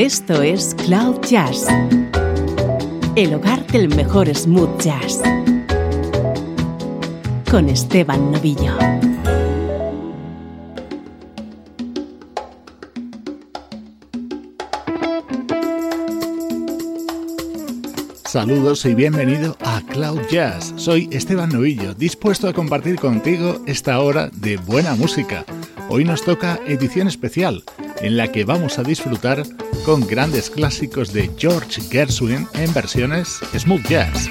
Esto es Cloud Jazz, el hogar del mejor smooth jazz, con Esteban Novillo. Saludos y bienvenido a Cloud Jazz. Soy Esteban Novillo, dispuesto a compartir contigo esta hora de buena música. Hoy nos toca edición especial, en la que vamos a disfrutar con grandes clásicos de George Gershwin en versiones smooth jazz.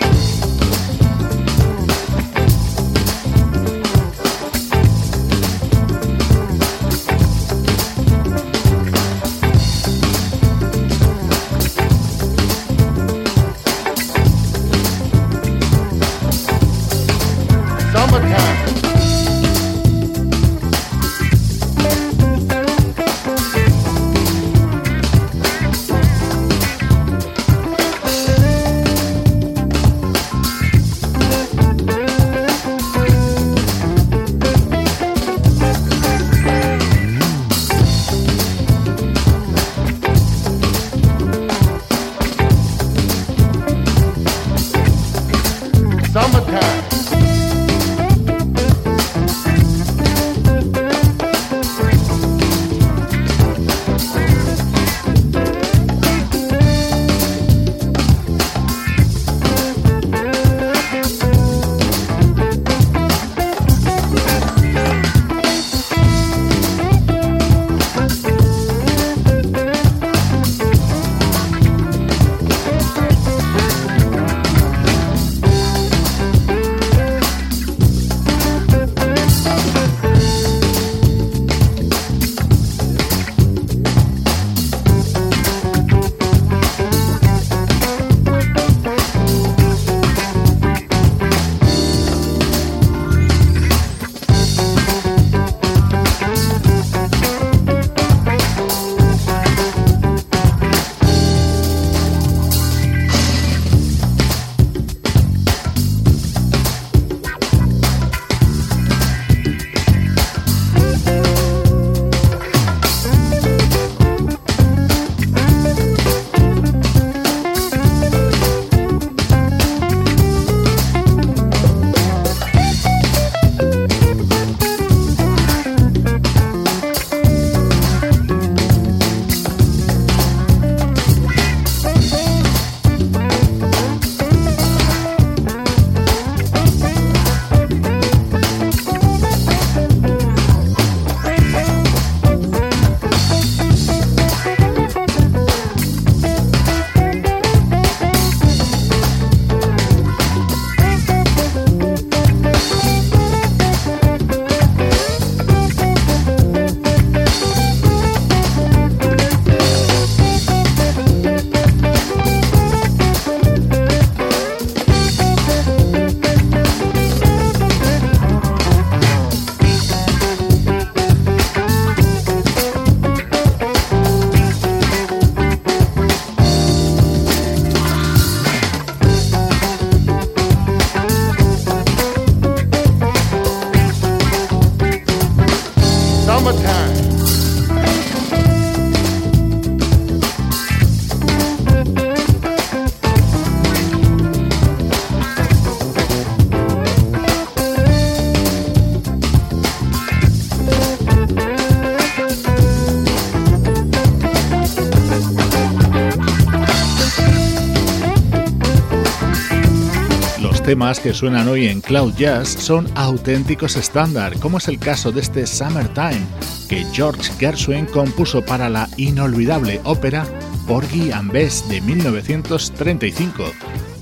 Temas que suenan hoy en Cloud Jazz son auténticos estándar, como es el caso de este Summertime, que George Gershwin compuso para la inolvidable ópera Porgy and Bess de 1935.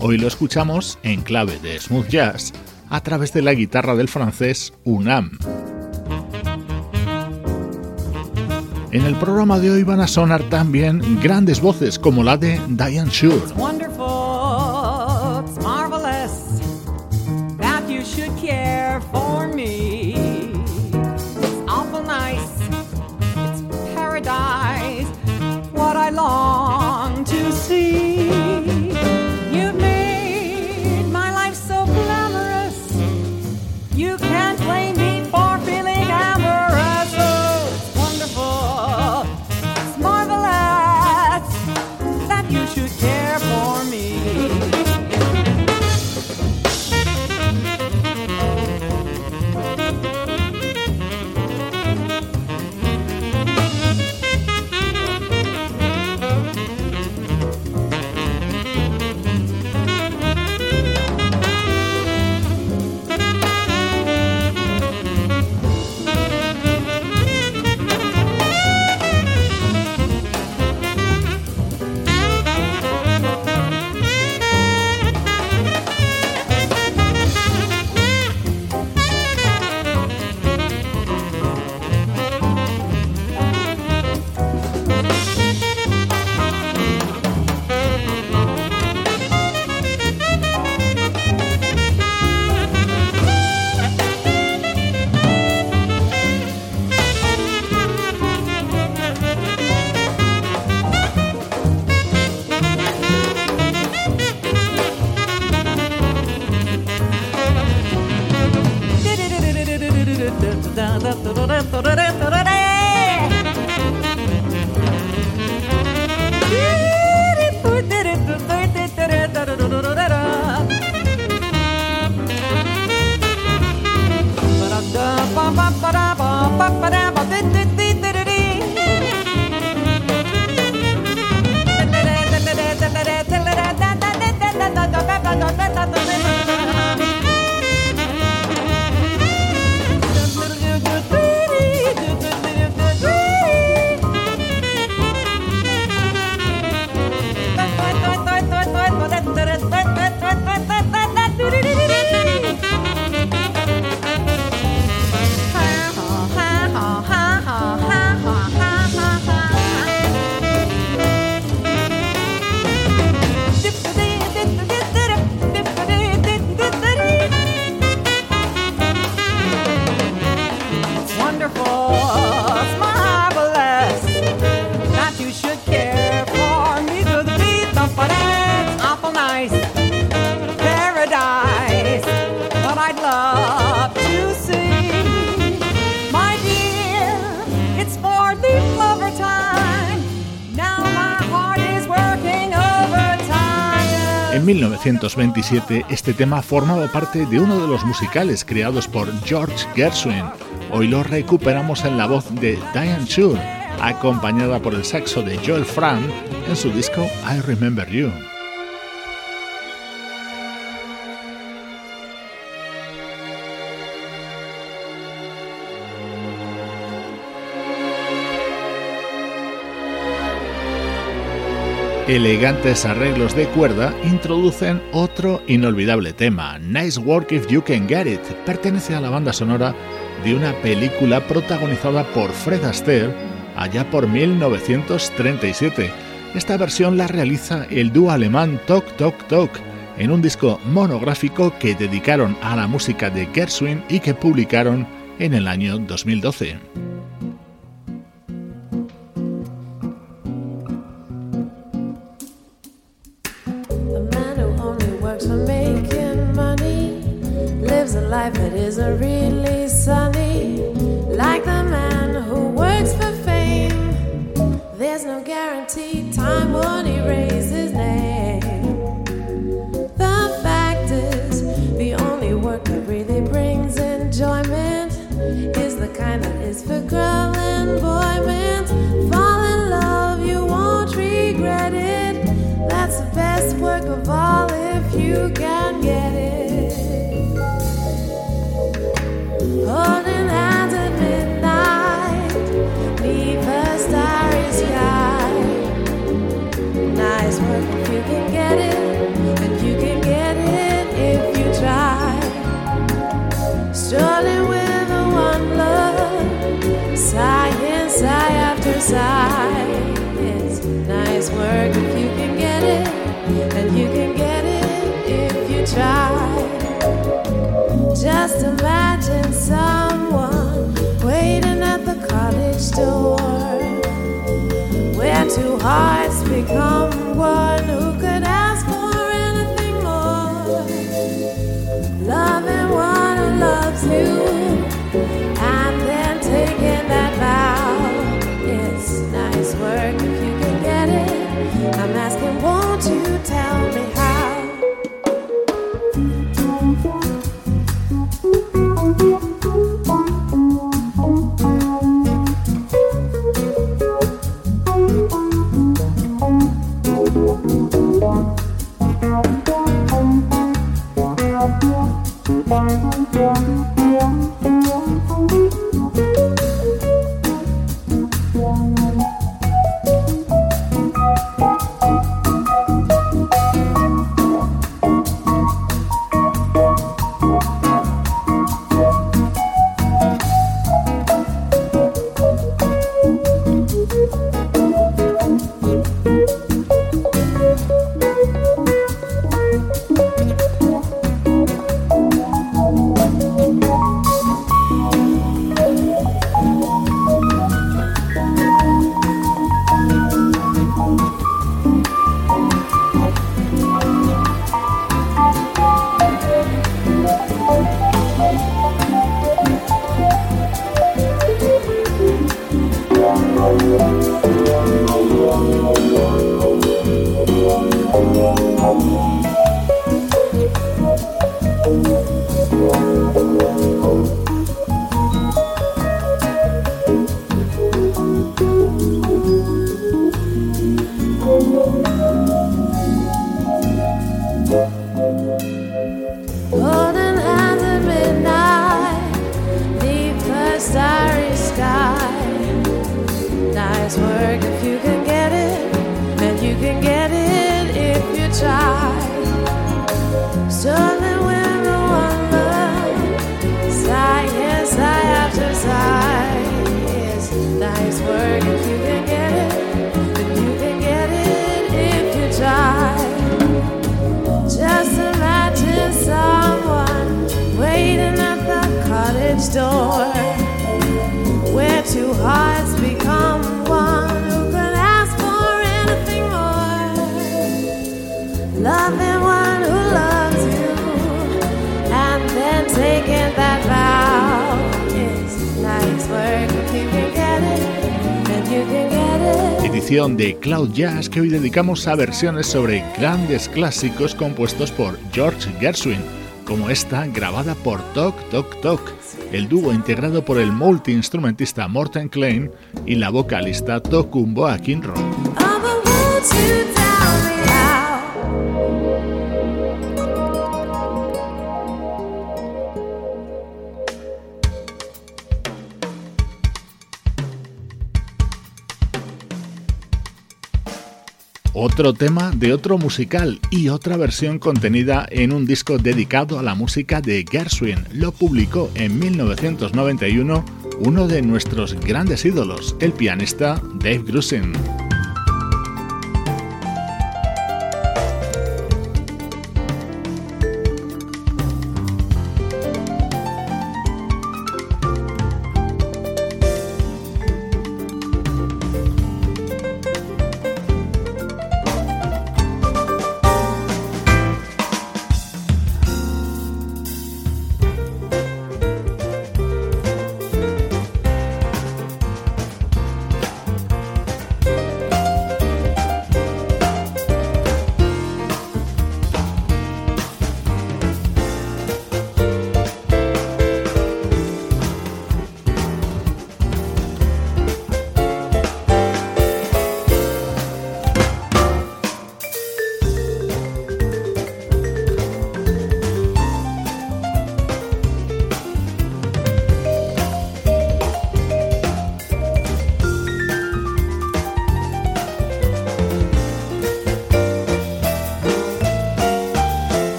Hoy lo escuchamos en clave de smooth jazz a través de la guitarra del francés Unam. En el programa de hoy van a sonar también grandes voces como la de Diane Shure. 1927 este tema formaba parte de uno de los musicales creados por George Gershwin. Hoy lo recuperamos en la voz de Diane Shure, acompañada por el saxo de Joel Frank en su disco I Remember You. Elegantes arreglos de cuerda introducen otro inolvidable tema, Nice Work If You Can Get It, pertenece a la banda sonora de una película protagonizada por Fred Astaire allá por 1937. Esta versión la realiza el dúo alemán Tok Tok Tok en un disco monográfico que dedicaron a la música de Gershwin y que publicaron en el año 2012. That isn't really sunny, like the man who works for fame. There's no guarantee time won't erase his name. The fact is, the only work that really brings enjoyment is the kind that is for girl and boy. Fall in love, you won't regret it. That's the best work of all if you can get it. Nice work if you can get it, and you can get it if you try. Just imagine someone waiting at the cottage door where two hearts become one. De Cloud Jazz que hoy dedicamos a versiones sobre grandes clásicos compuestos por George Gershwin como esta grabada por Tok Tok Tok el dúo integrado por el multiinstrumentista Morten Klein y la vocalista Tokumbo Akinro. Otro tema de otro musical y otra versión contenida en un disco dedicado a la música de Gershwin. Lo publicó en 1991 uno de nuestros grandes ídolos, el pianista Dave Grusin.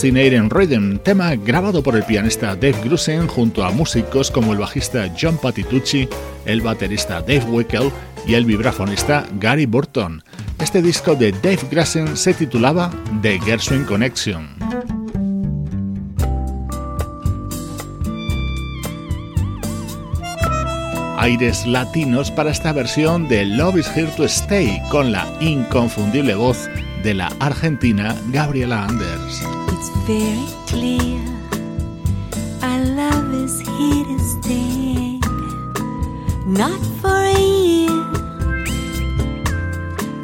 Fascinating Rhythm, tema grabado por el pianista Dave Grusin junto a músicos como el bajista John Patitucci, el baterista Dave Wickel y el vibrafonista Gary Burton. Este disco de Dave Grusin se titulaba The Gershwin Connection. aires latinos para esta versión de Love is Here to Stay con la inconfundible voz de la argentina Gabriela Anders. It's very clear our love is here to stay, not for a year,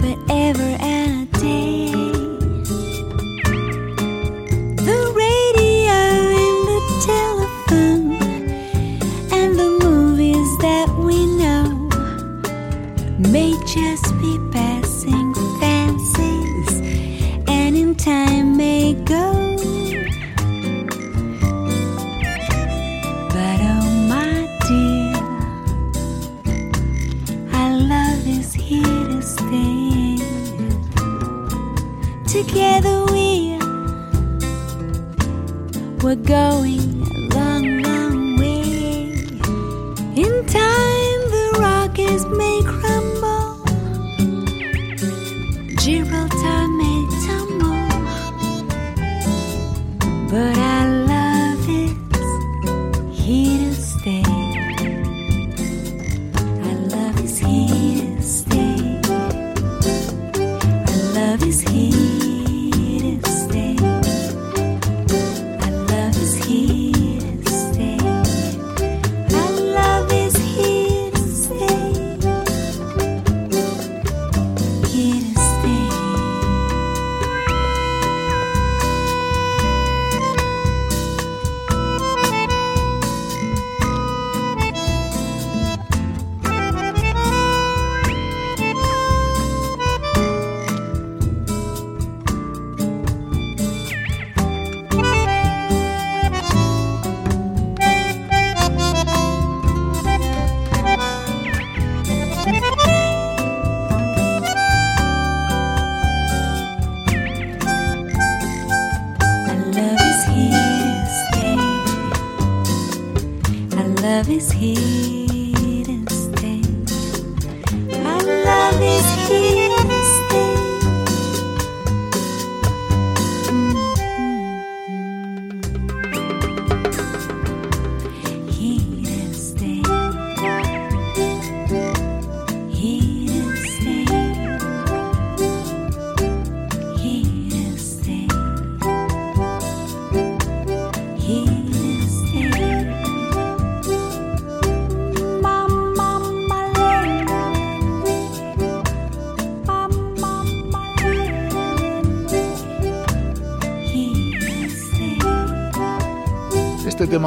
but ever and a day. Is here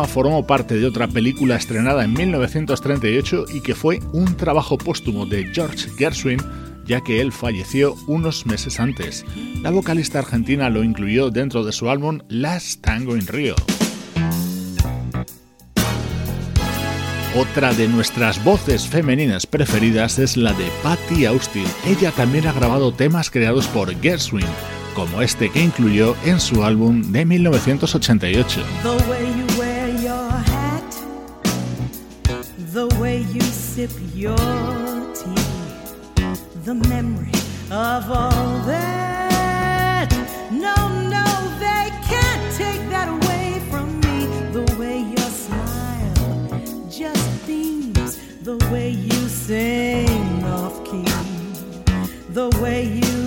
formó parte de otra película estrenada en 1938 y que fue un trabajo póstumo de George Gershwin, ya que él falleció unos meses antes. La vocalista argentina lo incluyó dentro de su álbum Last Tango in Rio. Otra de nuestras voces femeninas preferidas es la de Patty Austin. Ella también ha grabado temas creados por Gershwin, como este que incluyó en su álbum de 1988. Sip your tea, the memory of all that. No, no, they can't take that away from me. The way your smile just beams, the way you sing off key, the way you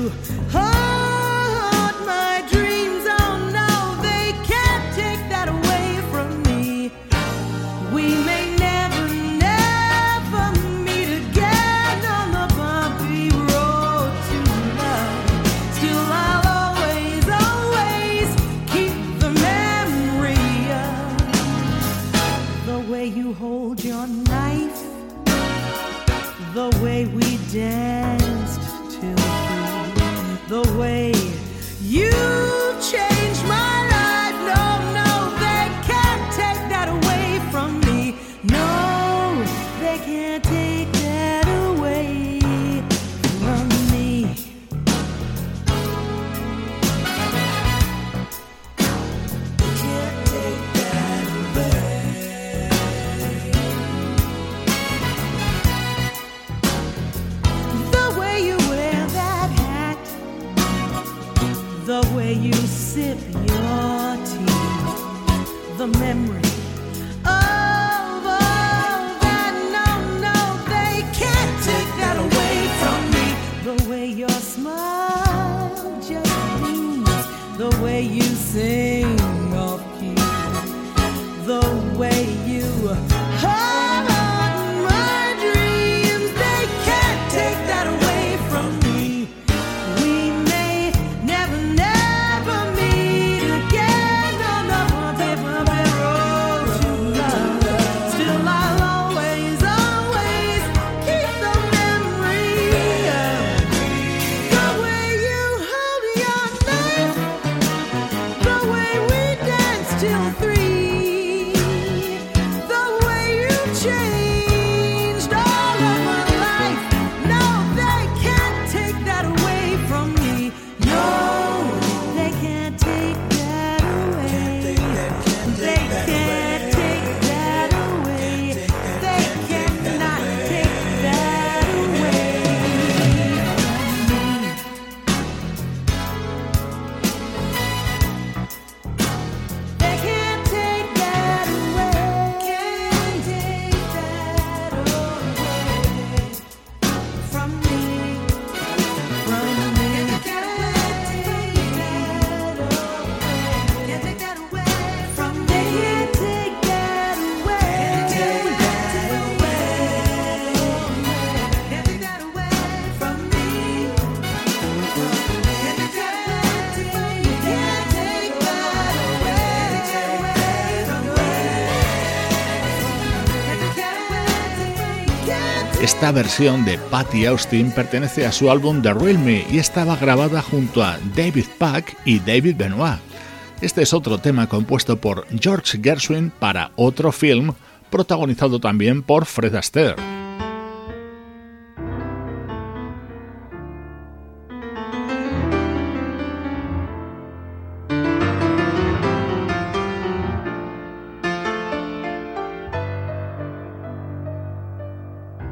Esta versión de Patty Austin pertenece a su álbum The Real Me y estaba grabada junto a David Pack y David Benoit. Este es otro tema compuesto por George Gershwin para otro film protagonizado también por Fred Astaire.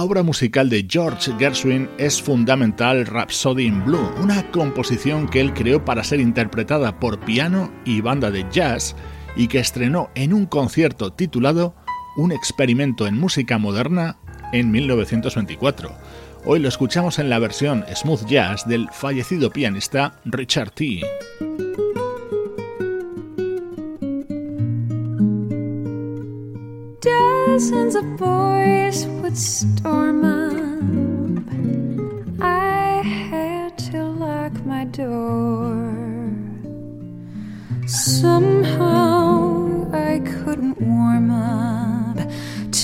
La obra musical de George Gershwin es fundamental Rhapsody in Blue, una composición que él creó para ser interpretada por piano y banda de jazz y que estrenó en un concierto titulado Un experimento en música moderna en 1924. Hoy lo escuchamos en la versión smooth jazz del fallecido pianista Richard T. Dozens of boys would storm up. I had to lock my door. Somehow I couldn't warm up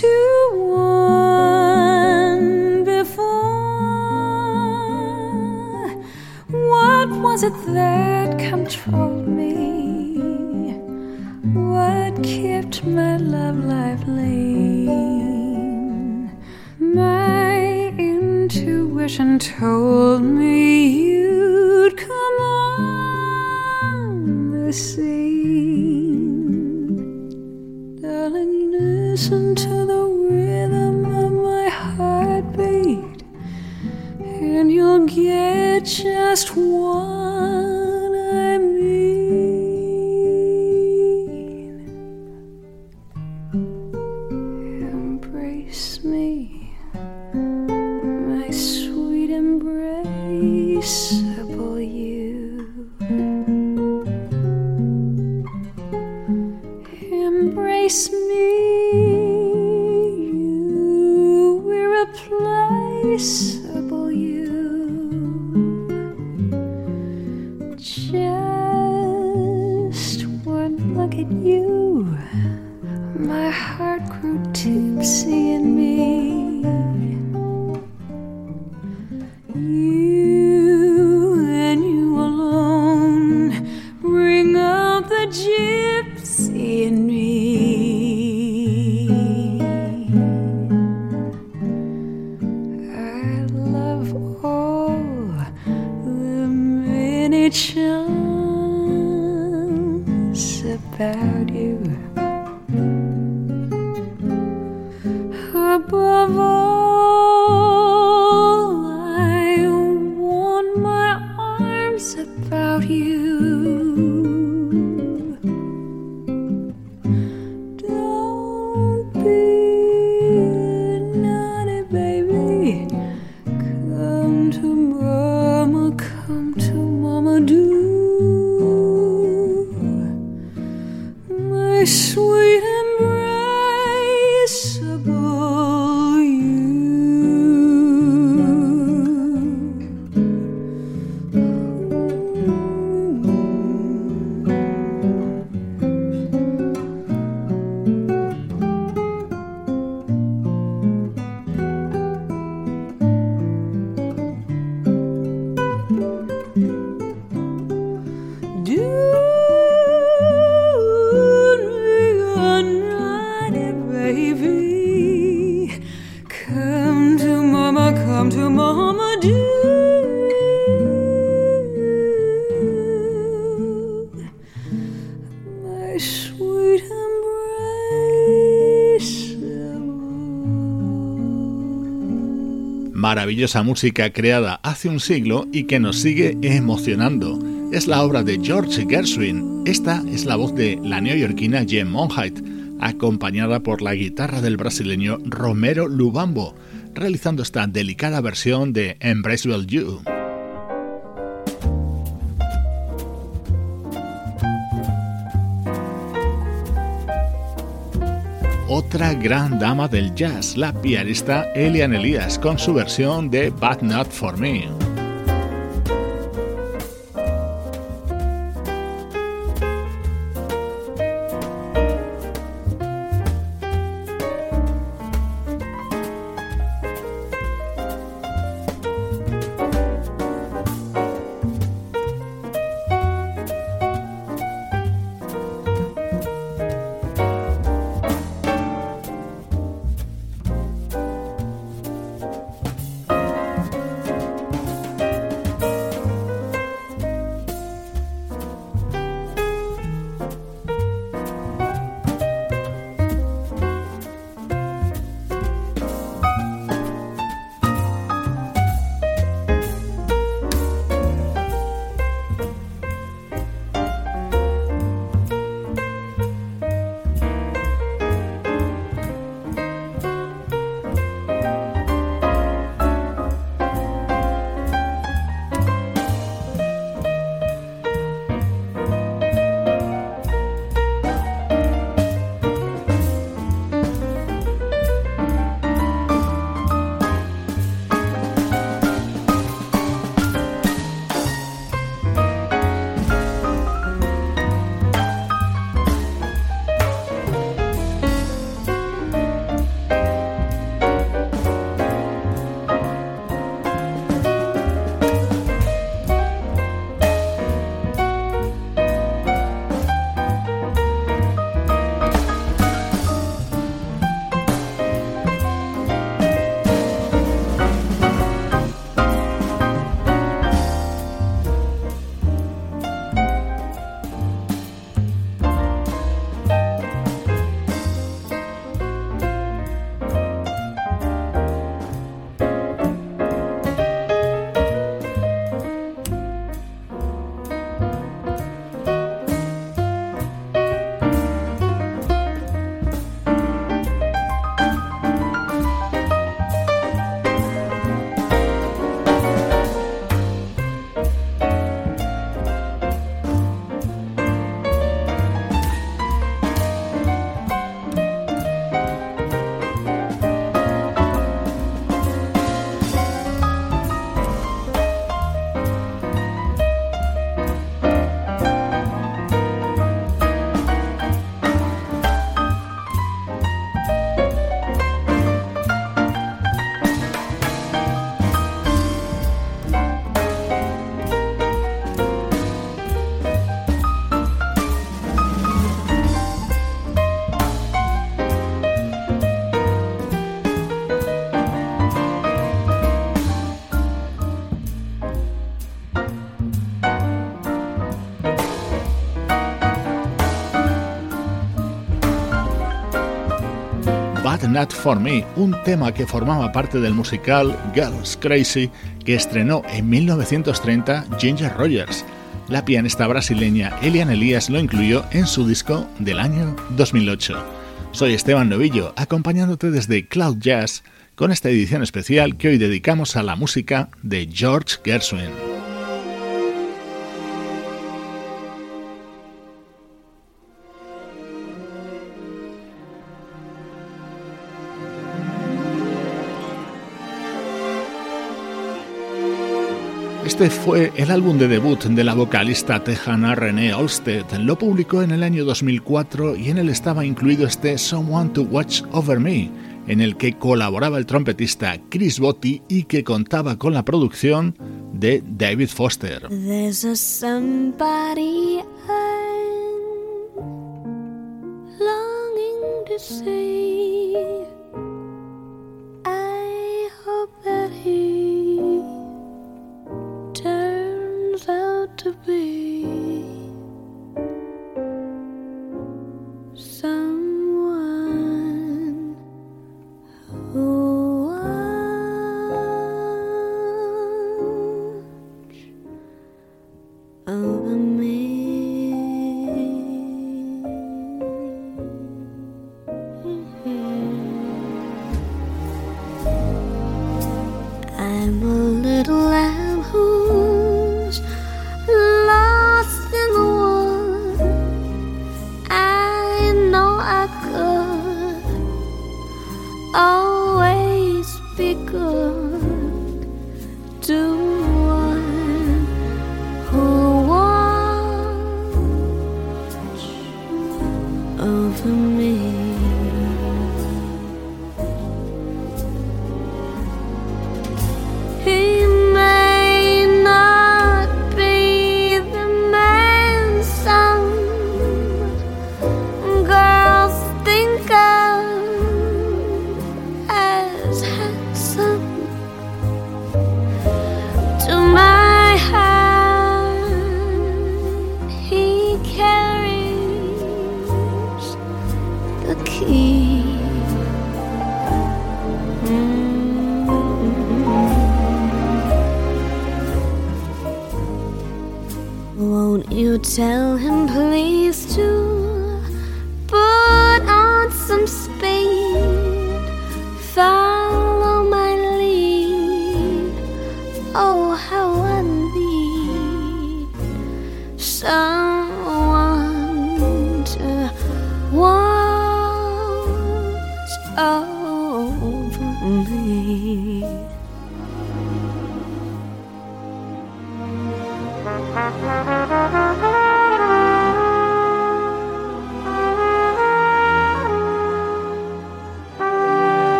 to one before. What was it that controlled me? Kept my love life lean? My intuition told me you'd come on the scene. Darling, listen to the rhythm of my heartbeat, and you'll get just what Maravillosa música creada hace un siglo y que nos sigue emocionando. Es la obra de George Gershwin. Esta es la voz de la neoyorquina Jem Monheit, acompañada por la guitarra del brasileño Romero Lubambo, realizando esta delicada versión de Embraceable You. Otra gran dama del jazz, la pianista Elian Elias, con su versión de But Not For Me. Not For Me, un tema que formaba parte del musical Girls Crazy que estrenó en 1930 Ginger Rogers. La pianista brasileña Elian Elias lo incluyó en su disco del año 2008. Soy Esteban Novillo, acompañándote desde Cloud Jazz con esta edición especial que hoy dedicamos a la música de George Gershwin. Este fue el álbum de debut de la vocalista tejana Renee Olsted. Lo publicó en el año 2004 y en él estaba incluido este Someone to Watch Over Me, en el que colaboraba el trompetista Chris Botti y que contaba con la producción de David Foster. Someone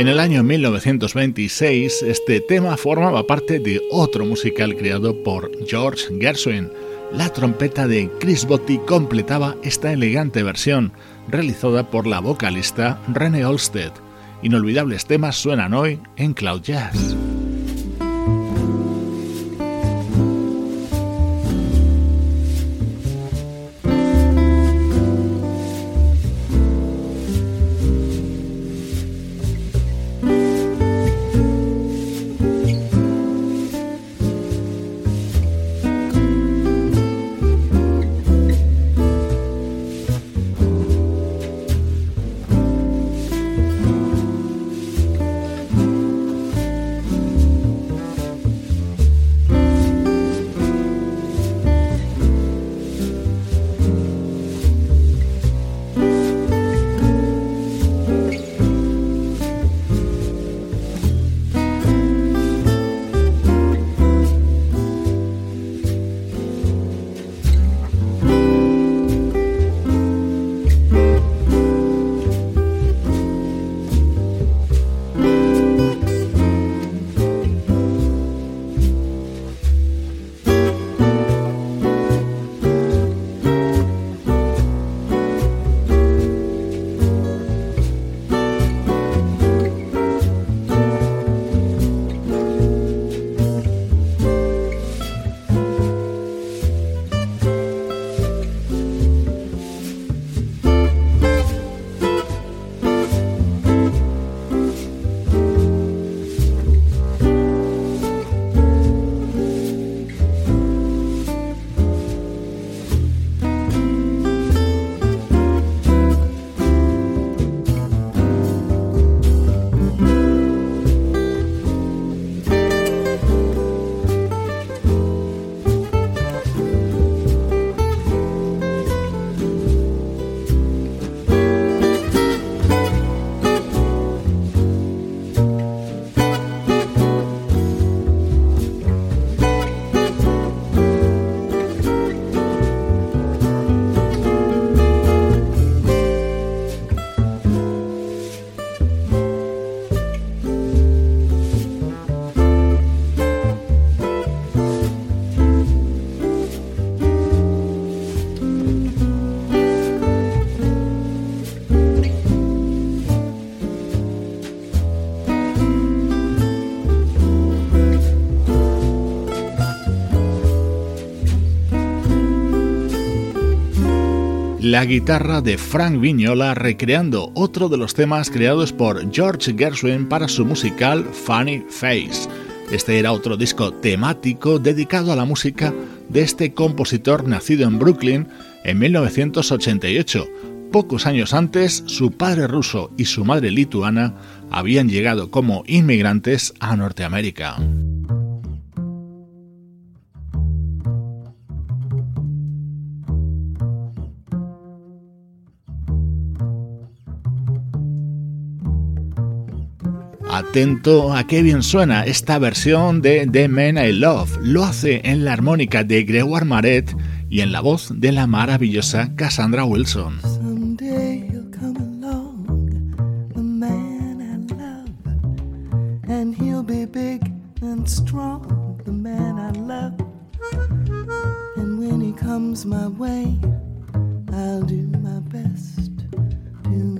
En el año 1926, este tema formaba parte de otro musical creado por George Gershwin. La trompeta de Chris Botti completaba esta elegante versión, realizada por la vocalista Renee Olsted. Inolvidables temas suenan hoy en Cloud Jazz. La guitarra de Frank Vignola recreando otro de los temas creados por George Gershwin para su musical Funny Face. Este era otro disco temático dedicado a la música de este compositor nacido en Brooklyn en 1988. Pocos años antes, su padre ruso y su madre lituana habían llegado como inmigrantes a Norteamérica. Atento a qué bien suena esta versión de The Man I Love. Lo hace en la armónica de Gregoire Maret y en la voz de la maravillosa Cassandra Wilson. My way, I'll do my best to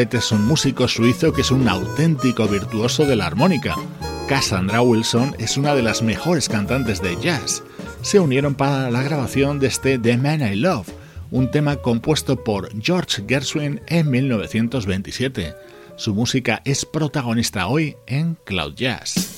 Es un músico suizo que es un auténtico virtuoso de la armónica. Cassandra Wilson es una de las mejores cantantes de jazz. Se unieron para la grabación de este The Man I Love, un tema compuesto por George Gershwin en 1927. Su música es protagonista hoy en Cloud Jazz.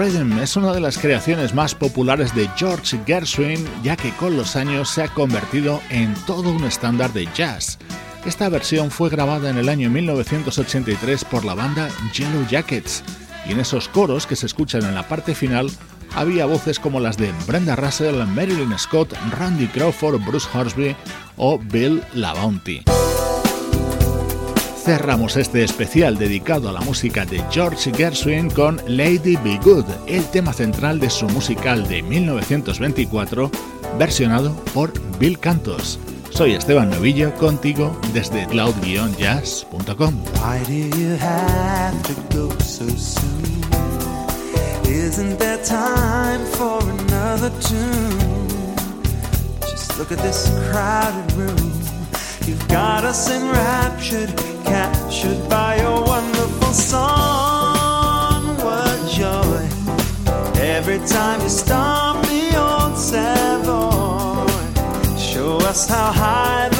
Rhythm es una de las creaciones más populares de George Gershwin, ya que con los años se ha convertido en todo un estándar de jazz. Esta versión fue grabada en el año 1983 por la banda Yellow Jackets, y en esos coros que se escuchan en la parte final había voces como las de Brenda Russell, Marilyn Scott, Randy Crawford, Bruce Horsby o Bill LaBounty. Cerramos este especial dedicado a la música de George Gershwin con Lady Be Good, el tema central de su musical de 1924, versionado por Bill Cantos. Soy Esteban Novillo, contigo desde cloud-jazz.com. Isn't there time for another tune? Just look at this crowded room. You've got us enraptured, captured by your wonderful song. What joy! Every time you stomp the old Savoy, show us how high.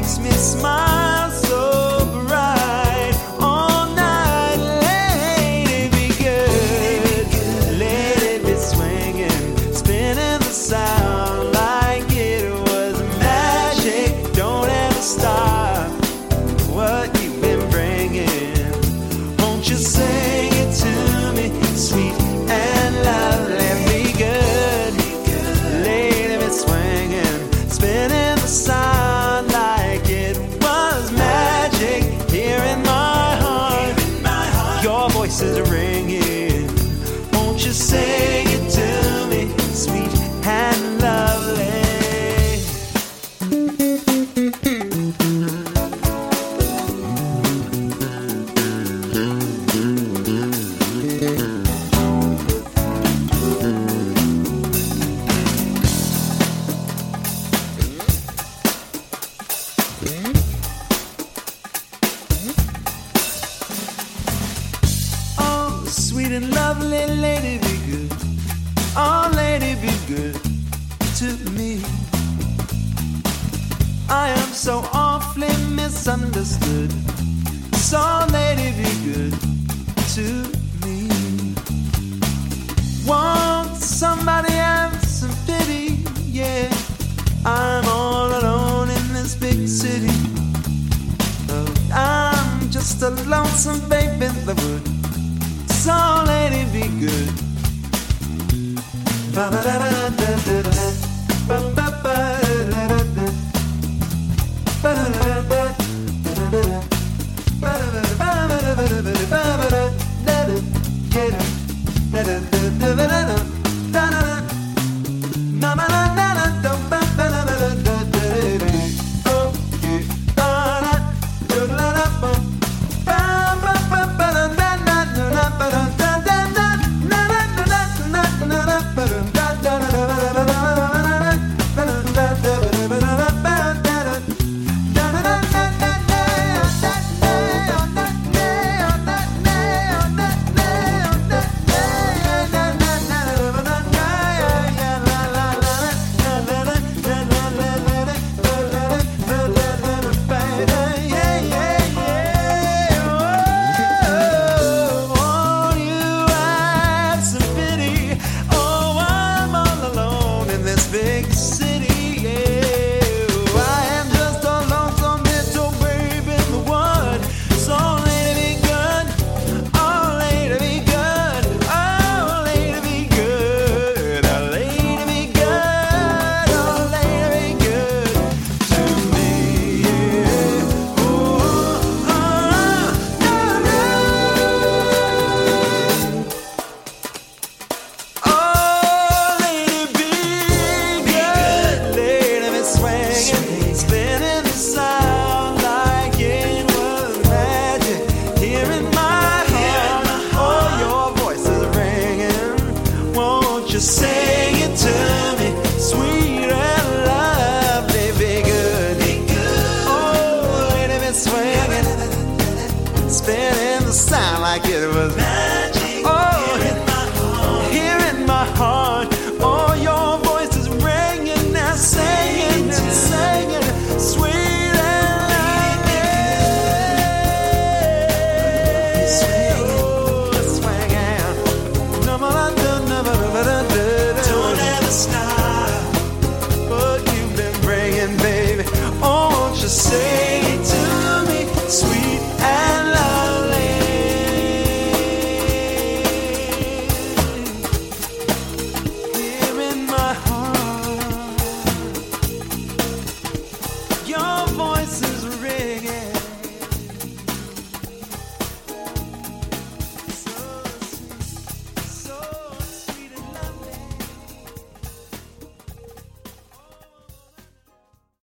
makes me smile.